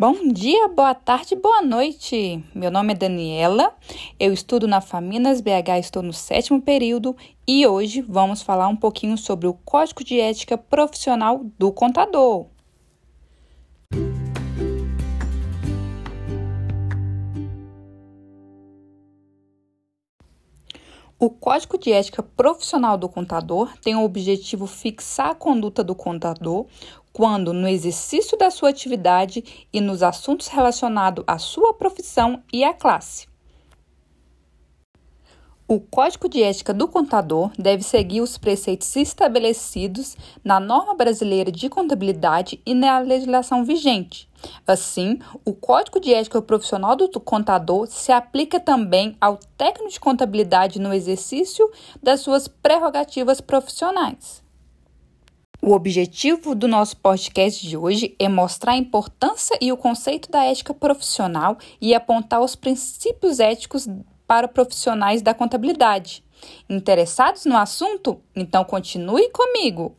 Bom dia, boa tarde, boa noite. Meu nome é Daniela, eu estudo na Faminas BH, estou no sétimo período e hoje vamos falar um pouquinho sobre o Código de Ética Profissional do Contador. O Código de Ética Profissional do Contador tem o objetivo fixar a conduta do contador quando, no exercício da sua atividade e nos assuntos relacionados à sua profissão e à classe. O Código de Ética do Contador deve seguir os preceitos estabelecidos na norma brasileira de contabilidade e na legislação vigente. Assim, o Código de Ética Profissional do Contador se aplica também ao técnico de contabilidade no exercício das suas prerrogativas profissionais. O objetivo do nosso podcast de hoje é mostrar a importância e o conceito da ética profissional e apontar os princípios éticos para profissionais da contabilidade. Interessados no assunto? Então continue comigo!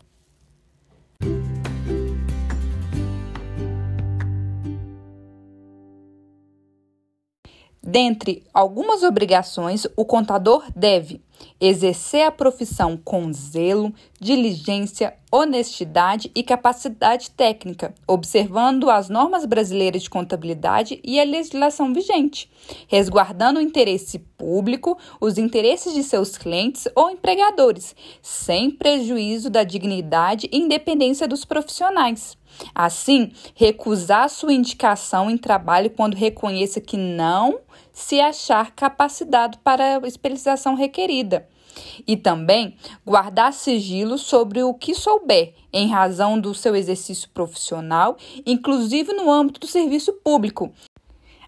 Dentre algumas obrigações, o contador deve exercer a profissão com zelo, diligência, honestidade e capacidade técnica, observando as normas brasileiras de contabilidade e a legislação vigente, resguardando o interesse público, os interesses de seus clientes ou empregadores, sem prejuízo da dignidade e independência dos profissionais. Assim, recusar sua indicação em trabalho quando reconheça que não se achar capacitado para a especialização requerida. E também guardar sigilo sobre o que souber, em razão do seu exercício profissional, inclusive no âmbito do serviço público.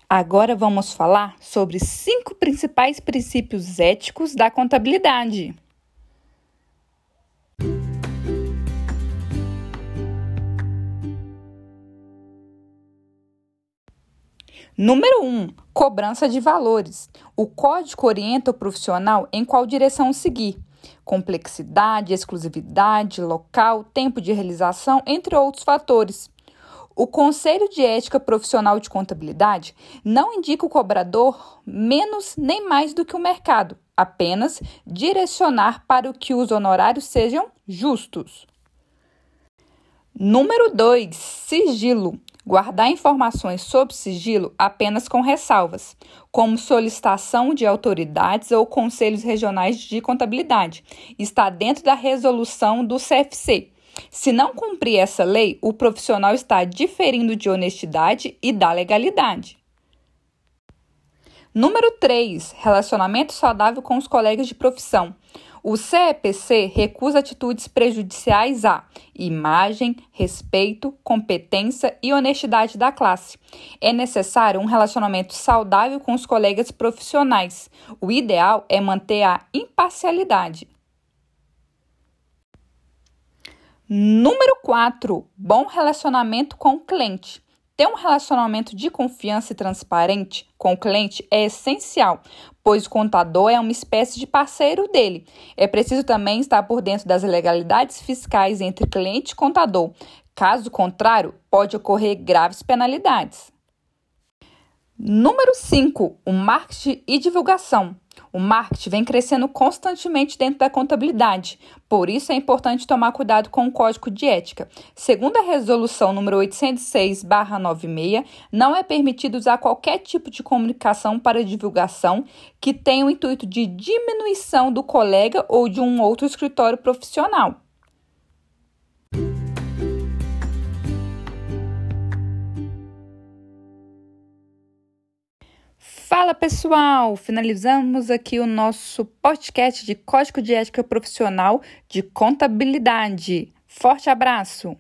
Agora vamos falar sobre cinco principais princípios éticos da contabilidade. Número 1. Um, cobrança de valores. O código orienta o profissional em qual direção seguir. Complexidade, exclusividade, local, tempo de realização, entre outros fatores. O Conselho de Ética Profissional de Contabilidade não indica o cobrador menos nem mais do que o mercado, apenas direcionar para que os honorários sejam justos. Número 2. Sigilo. Guardar informações sob sigilo apenas com ressalvas, como solicitação de autoridades ou conselhos regionais de contabilidade. Está dentro da resolução do CFC. Se não cumprir essa lei, o profissional está diferindo de honestidade e da legalidade. Número 3. Relacionamento saudável com os colegas de profissão. O CEPC recusa atitudes prejudiciais à imagem, respeito, competência e honestidade da classe. É necessário um relacionamento saudável com os colegas profissionais. O ideal é manter a imparcialidade. Número 4. Bom relacionamento com o cliente. Ter um relacionamento de confiança e transparente com o cliente é essencial, pois o contador é uma espécie de parceiro dele. É preciso também estar por dentro das legalidades fiscais entre cliente e contador. Caso contrário, pode ocorrer graves penalidades. Número 5. O marketing e divulgação. O marketing vem crescendo constantemente dentro da contabilidade, por isso é importante tomar cuidado com o código de ética. Segundo a resolução número 806/96, não é permitido usar qualquer tipo de comunicação para divulgação que tenha o intuito de diminuição do colega ou de um outro escritório profissional. Fala pessoal! Finalizamos aqui o nosso podcast de Código de Ética Profissional de Contabilidade. Forte abraço!